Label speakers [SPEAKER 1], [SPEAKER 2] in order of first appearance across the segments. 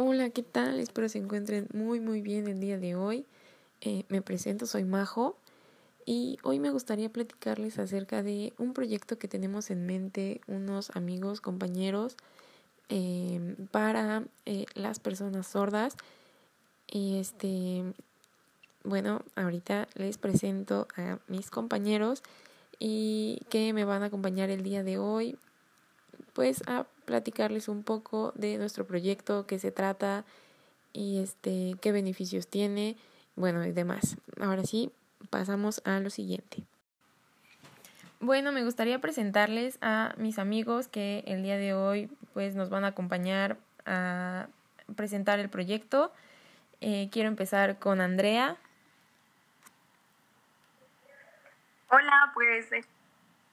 [SPEAKER 1] Hola, ¿qué tal? Espero se encuentren muy muy bien el día de hoy. Eh, me presento, soy Majo y hoy me gustaría platicarles acerca de un proyecto que tenemos en mente unos amigos, compañeros em, para eh, las personas sordas. Y este, bueno, ahorita les presento a mis compañeros y que me van a acompañar el día de hoy, pues a platicarles un poco de nuestro proyecto, qué se trata y este qué beneficios tiene, bueno, y demás. Ahora sí, pasamos a lo siguiente. Bueno, me gustaría presentarles a mis amigos que el día de hoy pues nos van a acompañar a presentar el proyecto. Eh, quiero empezar con Andrea.
[SPEAKER 2] Hola, pues el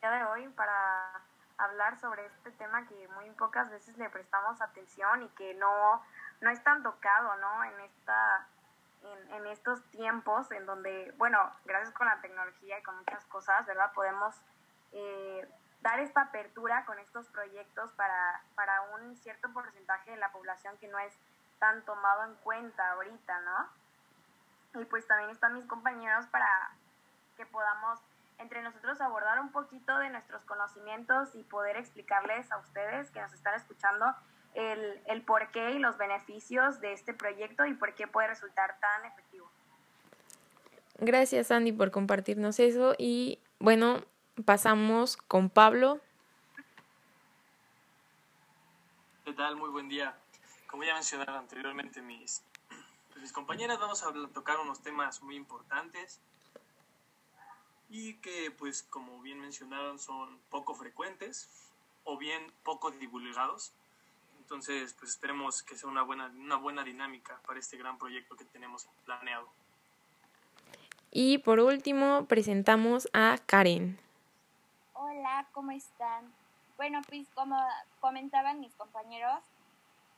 [SPEAKER 2] día de hoy para hablar sobre este tema que muy pocas veces le prestamos atención y que no, no es tan tocado, ¿no? En esta en, en estos tiempos en donde, bueno, gracias con la tecnología y con muchas cosas, ¿verdad? Podemos eh, dar esta apertura con estos proyectos para, para un cierto porcentaje de la población que no es tan tomado en cuenta ahorita, ¿no? Y pues también están mis compañeros para que podamos entre nosotros abordar un poquito de nuestros conocimientos y poder explicarles a ustedes que nos están escuchando el, el porqué y los beneficios de este proyecto y por qué puede resultar tan efectivo.
[SPEAKER 1] Gracias Andy por compartirnos eso y bueno, pasamos con Pablo.
[SPEAKER 3] ¿Qué tal? Muy buen día. Como ya mencionaron anteriormente mis, mis compañeras, vamos a tocar unos temas muy importantes y que pues como bien mencionaron son poco frecuentes o bien poco divulgados. Entonces pues esperemos que sea una buena, una buena dinámica para este gran proyecto que tenemos planeado.
[SPEAKER 1] Y por último presentamos a Karen.
[SPEAKER 4] Hola, ¿cómo están? Bueno, pues como comentaban mis compañeros,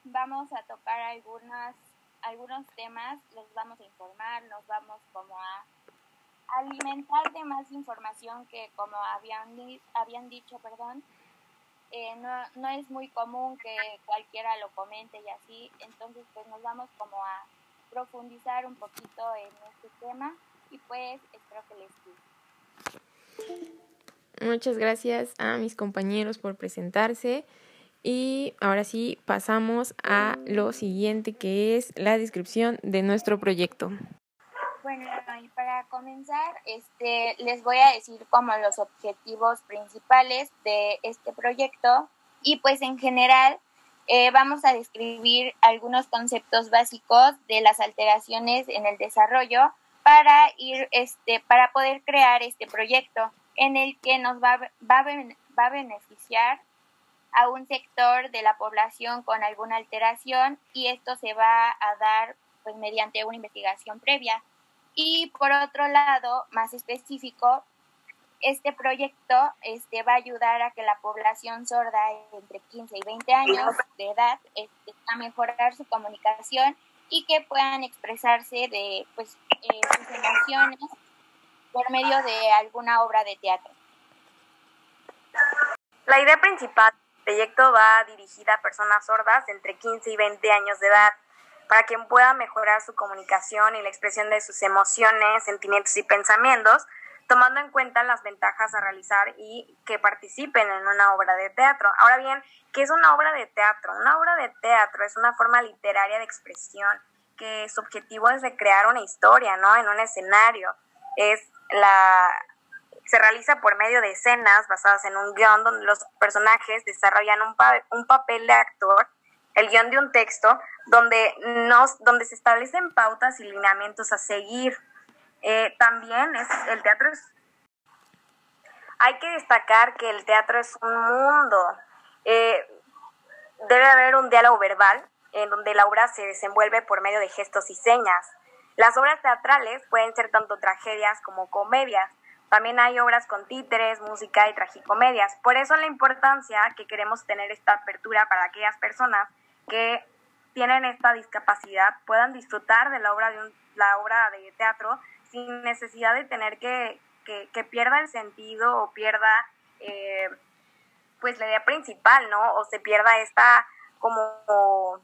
[SPEAKER 4] vamos a tocar algunas, algunos temas, los vamos a informar, nos vamos como a alimentar de más información que como habían, habían dicho, perdón, eh, no, no es muy común que cualquiera lo comente y así, entonces pues nos vamos como a profundizar un poquito en este tema y pues espero que les guste.
[SPEAKER 1] Muchas gracias a mis compañeros por presentarse y ahora sí pasamos a lo siguiente que es la descripción de nuestro proyecto.
[SPEAKER 4] Bueno, y para comenzar, este, les voy a decir como los objetivos principales de este proyecto y pues en general eh, vamos a describir algunos conceptos básicos de las alteraciones en el desarrollo para ir, este, para poder crear este proyecto en el que nos va, va, va a beneficiar a un sector de la población con alguna alteración y esto se va a dar pues mediante una investigación previa. Y por otro lado, más específico, este proyecto este, va a ayudar a que la población sorda entre 15 y 20 años de edad este, a mejorar su comunicación y que puedan expresarse de pues, eh, sus emociones por medio de alguna obra de teatro.
[SPEAKER 2] La idea principal del proyecto va dirigida a personas sordas entre 15 y 20 años de edad para quien pueda mejorar su comunicación y la expresión de sus emociones, sentimientos y pensamientos, tomando en cuenta las ventajas a realizar y que participen en una obra de teatro. Ahora bien, ¿qué es una obra de teatro? Una obra de teatro es una forma literaria de expresión que su objetivo es recrear una historia, ¿no? En un escenario. Es la se realiza por medio de escenas basadas en un guion donde los personajes desarrollan un papel de actor el guion de un texto donde, nos, donde se establecen pautas y lineamientos a seguir. Eh, también es, el teatro. Hay que destacar que el teatro es un mundo. Eh, debe haber un diálogo verbal en donde la obra se desenvuelve por medio de gestos y señas. Las obras teatrales pueden ser tanto tragedias como comedias. También hay obras con títeres, música y tragicomedias. Por eso la importancia que queremos tener esta apertura para aquellas personas que tienen esta discapacidad puedan disfrutar de la obra de la obra de teatro sin necesidad de tener que, que, pierda el sentido o pierda eh, pues la idea principal, ¿no? O se pierda esta como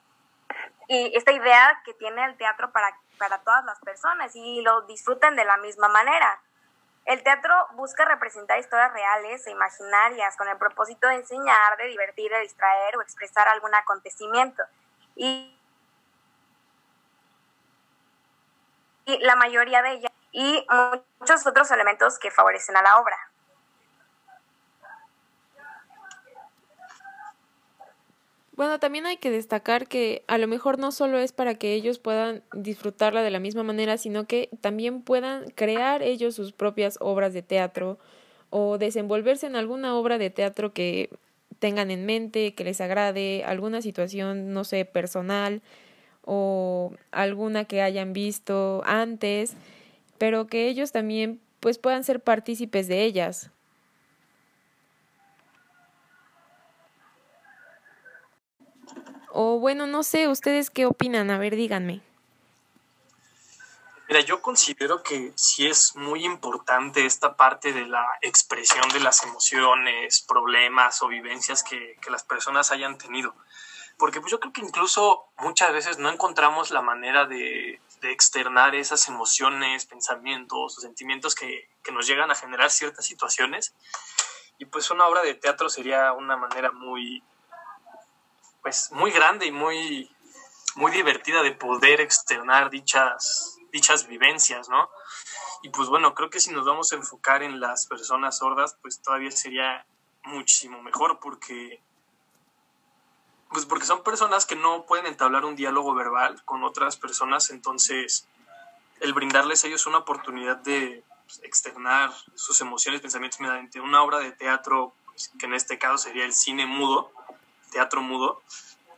[SPEAKER 2] y esta idea que tiene el teatro para, para todas las personas y lo disfruten de la misma manera. El teatro busca representar historias reales e imaginarias con el propósito de enseñar, de divertir, de distraer o expresar algún acontecimiento. Y, la mayoría de ellas y muchos otros elementos que favorecen a la obra.
[SPEAKER 1] Bueno, también hay que destacar que a lo mejor no solo es para que ellos puedan disfrutarla de la misma manera, sino que también puedan crear ellos sus propias obras de teatro o desenvolverse en alguna obra de teatro que tengan en mente, que les agrade, alguna situación, no sé, personal o alguna que hayan visto antes, pero que ellos también pues puedan ser partícipes de ellas. O bueno, no sé, ¿ustedes qué opinan? A ver, díganme.
[SPEAKER 3] Mira, yo considero que sí es muy importante esta parte de la expresión de las emociones, problemas o vivencias que, que las personas hayan tenido. Porque pues yo creo que incluso muchas veces no encontramos la manera de, de externar esas emociones, pensamientos o sentimientos que, que nos llegan a generar ciertas situaciones. Y pues una obra de teatro sería una manera muy, pues muy grande y muy, muy divertida de poder externar dichas, dichas vivencias, ¿no? Y pues bueno, creo que si nos vamos a enfocar en las personas sordas, pues todavía sería muchísimo mejor porque pues porque son personas que no pueden entablar un diálogo verbal con otras personas, entonces el brindarles a ellos una oportunidad de pues, externar sus emociones, pensamientos mediante una obra de teatro, pues, que en este caso sería el cine mudo, teatro mudo,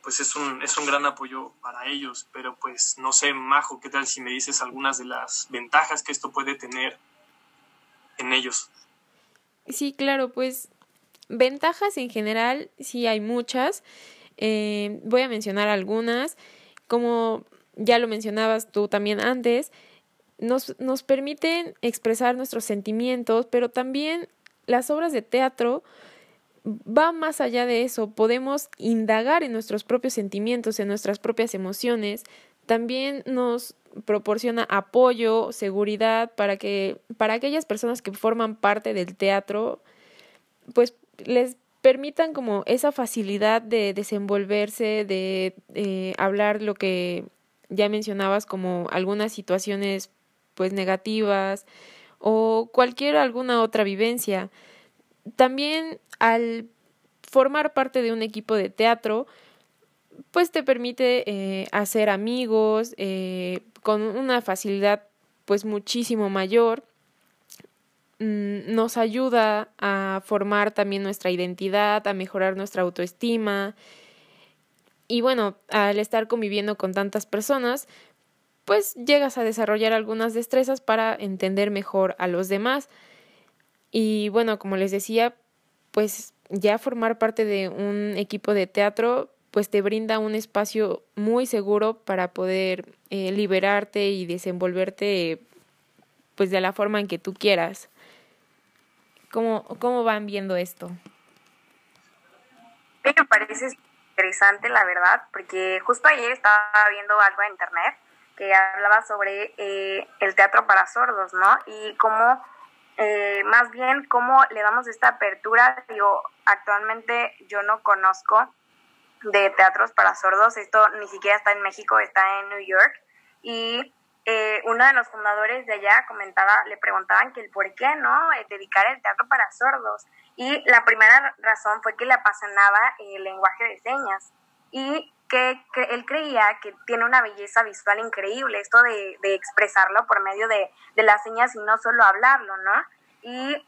[SPEAKER 3] pues es un, es un gran apoyo para ellos. Pero pues no sé, Majo, ¿qué tal si me dices algunas de las ventajas que esto puede tener en ellos?
[SPEAKER 1] Sí, claro, pues ventajas en general sí hay muchas. Eh, voy a mencionar algunas. Como ya lo mencionabas tú también antes, nos, nos permiten expresar nuestros sentimientos, pero también las obras de teatro va más allá de eso, podemos indagar en nuestros propios sentimientos, en nuestras propias emociones, también nos proporciona apoyo, seguridad para que para aquellas personas que forman parte del teatro, pues les permitan como esa facilidad de desenvolverse, de eh, hablar lo que ya mencionabas como algunas situaciones pues negativas o cualquier alguna otra vivencia. También al formar parte de un equipo de teatro, pues te permite eh, hacer amigos eh, con una facilidad pues muchísimo mayor. Mm, nos ayuda a formar también nuestra identidad, a mejorar nuestra autoestima. Y bueno, al estar conviviendo con tantas personas, pues llegas a desarrollar algunas destrezas para entender mejor a los demás. Y bueno, como les decía, pues ya formar parte de un equipo de teatro pues te brinda un espacio muy seguro para poder eh, liberarte y desenvolverte pues de la forma en que tú quieras. ¿Cómo, cómo van viendo esto?
[SPEAKER 2] Me parece interesante, la verdad, porque justo ayer estaba viendo algo en internet que hablaba sobre eh, el teatro para sordos, ¿no? Y cómo eh, más bien cómo le damos esta apertura. Digo, actualmente yo no conozco de teatros para sordos, esto ni siquiera está en México, está en New York. Y eh, uno de los fundadores de allá comentaba, le preguntaban que el por qué, ¿no? Eh, dedicar el teatro para sordos. Y la primera razón fue que le apasionaba el lenguaje de señas. Y que, él creía que tiene una belleza visual increíble, esto de, expresarlo por medio de, las señas y no solo hablarlo, ¿no? Y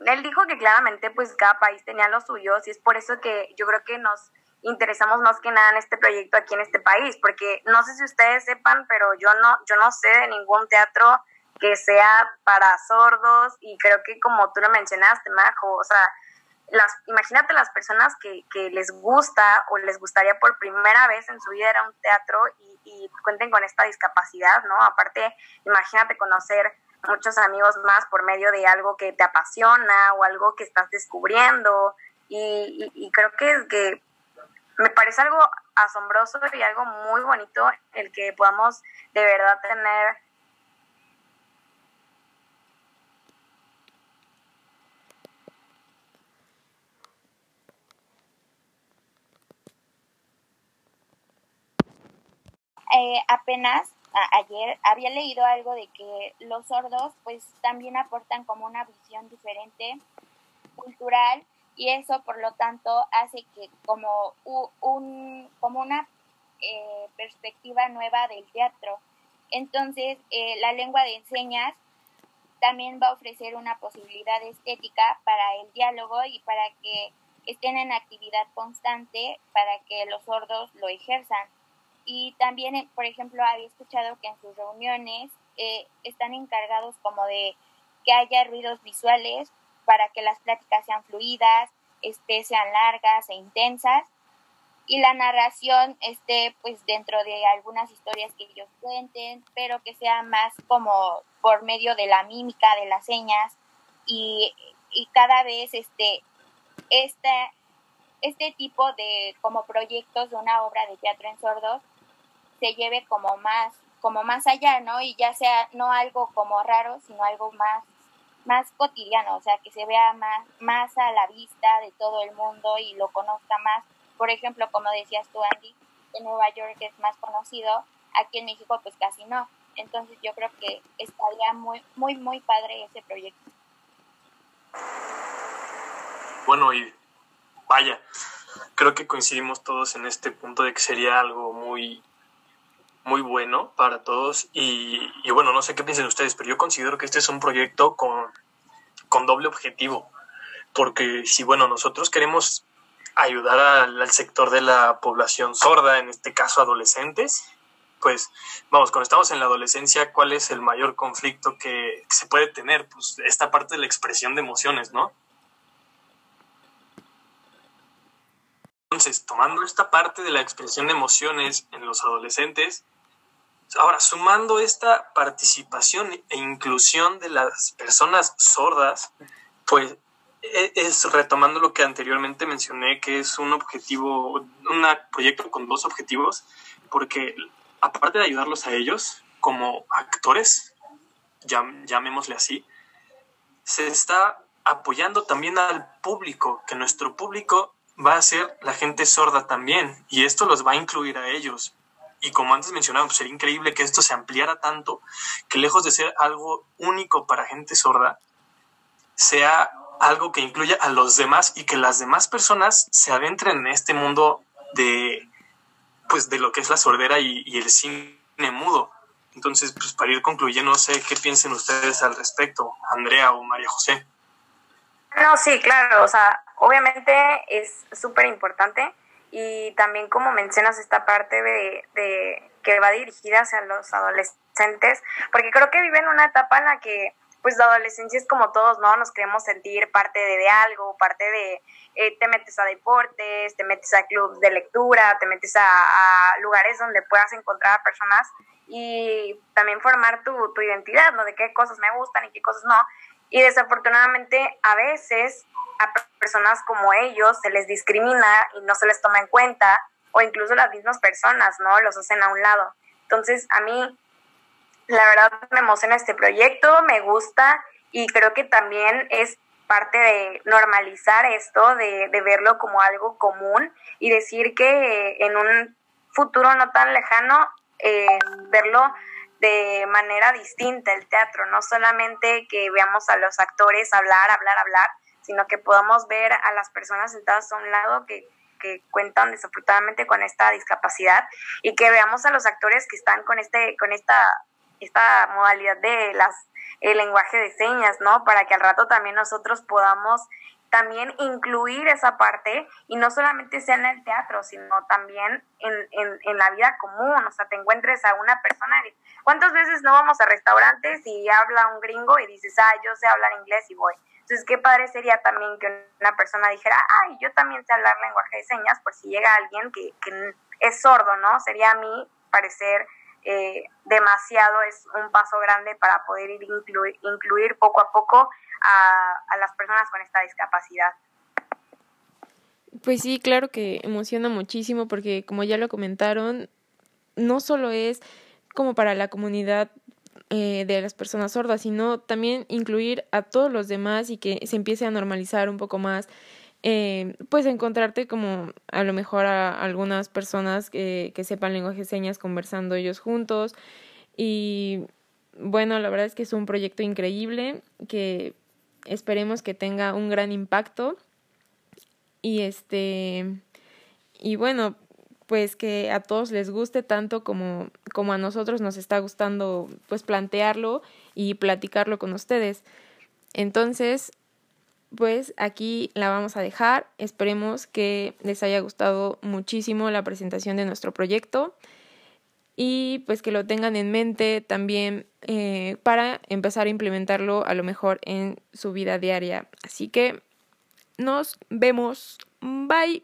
[SPEAKER 2] él dijo que claramente pues cada país tenía los suyos y es por eso que yo creo que nos interesamos más que nada en este proyecto aquí en este país, porque no sé si ustedes sepan, pero yo no, yo no sé de ningún teatro que sea para sordos y creo que como tú lo mencionaste, Majo, o sea, las, imagínate las personas que, que, les gusta o les gustaría por primera vez en su vida ir a un teatro y, y, cuenten con esta discapacidad, ¿no? Aparte, imagínate conocer muchos amigos más por medio de algo que te apasiona o algo que estás descubriendo y, y creo que, que me parece algo asombroso y algo muy bonito el que podamos de verdad tener
[SPEAKER 4] Eh, apenas ayer había leído algo de que los sordos pues también aportan como una visión diferente cultural y eso por lo tanto hace que como un como una eh, perspectiva nueva del teatro. Entonces eh, la lengua de señas también va a ofrecer una posibilidad estética para el diálogo y para que estén en actividad constante para que los sordos lo ejerzan y también, eh, por ejemplo, había escuchado que en sus reuniones eh, están encargados como de que haya ruidos visuales para que las pláticas sean fluidas, este, sean largas e intensas. Y la narración esté pues dentro de algunas historias que ellos cuenten, pero que sea más como por medio de la mímica, de las señas. Y, y cada vez este, este, este tipo de como proyectos de una obra de teatro en sordos se lleve como más, como más allá, ¿no? Y ya sea no algo como raro, sino algo más, más cotidiano, o sea, que se vea más, más a la vista de todo el mundo y lo conozca más. Por ejemplo, como decías tú, Andy, en Nueva York es más conocido, aquí en México pues casi no. Entonces yo creo que estaría muy, muy, muy padre ese proyecto.
[SPEAKER 3] Bueno, y vaya, creo que coincidimos todos en este punto de que sería algo muy muy bueno para todos y, bueno, no sé qué piensen ustedes, pero yo considero que este es un proyecto con, con doble objetivo, porque si, bueno, nosotros queremos ayudar al, sector de la población sorda, en este caso adolescentes, pues vamos, cuando estamos en la adolescencia, ¿cuál es el mayor conflicto que se puede tener? Pues esta parte de la expresión de emociones, ¿no? Entonces, tomando esta parte de la expresión de emociones en los adolescentes, Ahora, sumando esta participación e inclusión de las personas sordas, pues e, es retomando lo que anteriormente mencioné, que es un objetivo, un proyecto con dos objetivos, porque aparte de ayudarlos a ellos como actores, llamémosle así, se está apoyando también al público, que nuestro público va a ser la gente sorda también, y esto los va a incluir a ellos y como antes mencionaba, pues sería increíble que esto se ampliara tanto, que lejos de ser algo único para gente sorda, sea algo que incluya a los demás y que las demás personas se adentren en este mundo de, pues, de lo que es la sordera y, el cine mudo. Entonces, pues para ir concluyendo, no sé qué piensen ustedes al respecto, Andrea o María José.
[SPEAKER 2] No, sí, claro, o sea, obviamente es súper importante y también como mencionas esta parte de, de, que va dirigida hacia los adolescentes, porque creo que viven una etapa en la que pues la adolescencia es como todos, ¿no? Nos queremos sentir parte de, de algo, parte de, eh, te metes a deportes, te metes a clubes de lectura, te metes a, lugares donde puedas encontrar a personas y también formar tu, tu identidad, ¿no? De qué cosas me gustan y qué cosas no. Y desafortunadamente a veces a personas como ellos se les discrimina y no se les toma en cuenta, o incluso las mismas personas, ¿no? Los hacen a un lado. Entonces, a mí, la verdad, me emociona este proyecto, me gusta y creo que también es parte de normalizar esto, de, verlo como algo común y decir que en un futuro no tan lejano, eh, verlo de manera distinta el teatro, no solamente que veamos a los actores hablar, hablar, hablar, sino que podamos ver a las personas sentadas a un lado que, que cuentan desafortunadamente con esta discapacidad y que veamos a los actores que están con este con esta esta modalidad de las el lenguaje de señas, ¿no? Para que al rato también nosotros podamos también incluir esa parte y no solamente sea en el teatro, sino también en, en, en la vida común, o sea, te encuentres a una persona. ¿Cuántas veces no vamos a restaurantes y habla un gringo y dices, ah, yo sé hablar inglés y voy? Entonces, qué padre sería también que una persona dijera, ay, yo también sé hablar lenguaje de señas, por si llega alguien que, que es sordo, ¿no? Sería a mí parecer eh, demasiado, es un paso grande para poder ir incluir, incluir poco a poco a, las personas con esta discapacidad.
[SPEAKER 1] Pues sí, claro que emociona muchísimo porque como ya lo comentaron, no solo es como para la comunidad eh, de las personas sordas, sino también incluir a todos los demás y que se empiece a normalizar un poco más. Eh, pues encontrarte como a lo mejor a algunas personas que, que sepan lenguaje de señas conversando ellos juntos y bueno, la verdad es que es un proyecto increíble que esperemos que tenga un gran impacto y este y bueno, pues que a todos les guste tanto como, como a nosotros nos está gustando pues plantearlo y platicarlo con ustedes. Entonces, pues aquí la vamos a dejar. Esperemos que les haya gustado muchísimo la presentación de nuestro proyecto y pues que lo tengan en mente también eh, para empezar a implementarlo a lo mejor en su vida diaria. Así que nos vemos. Bye.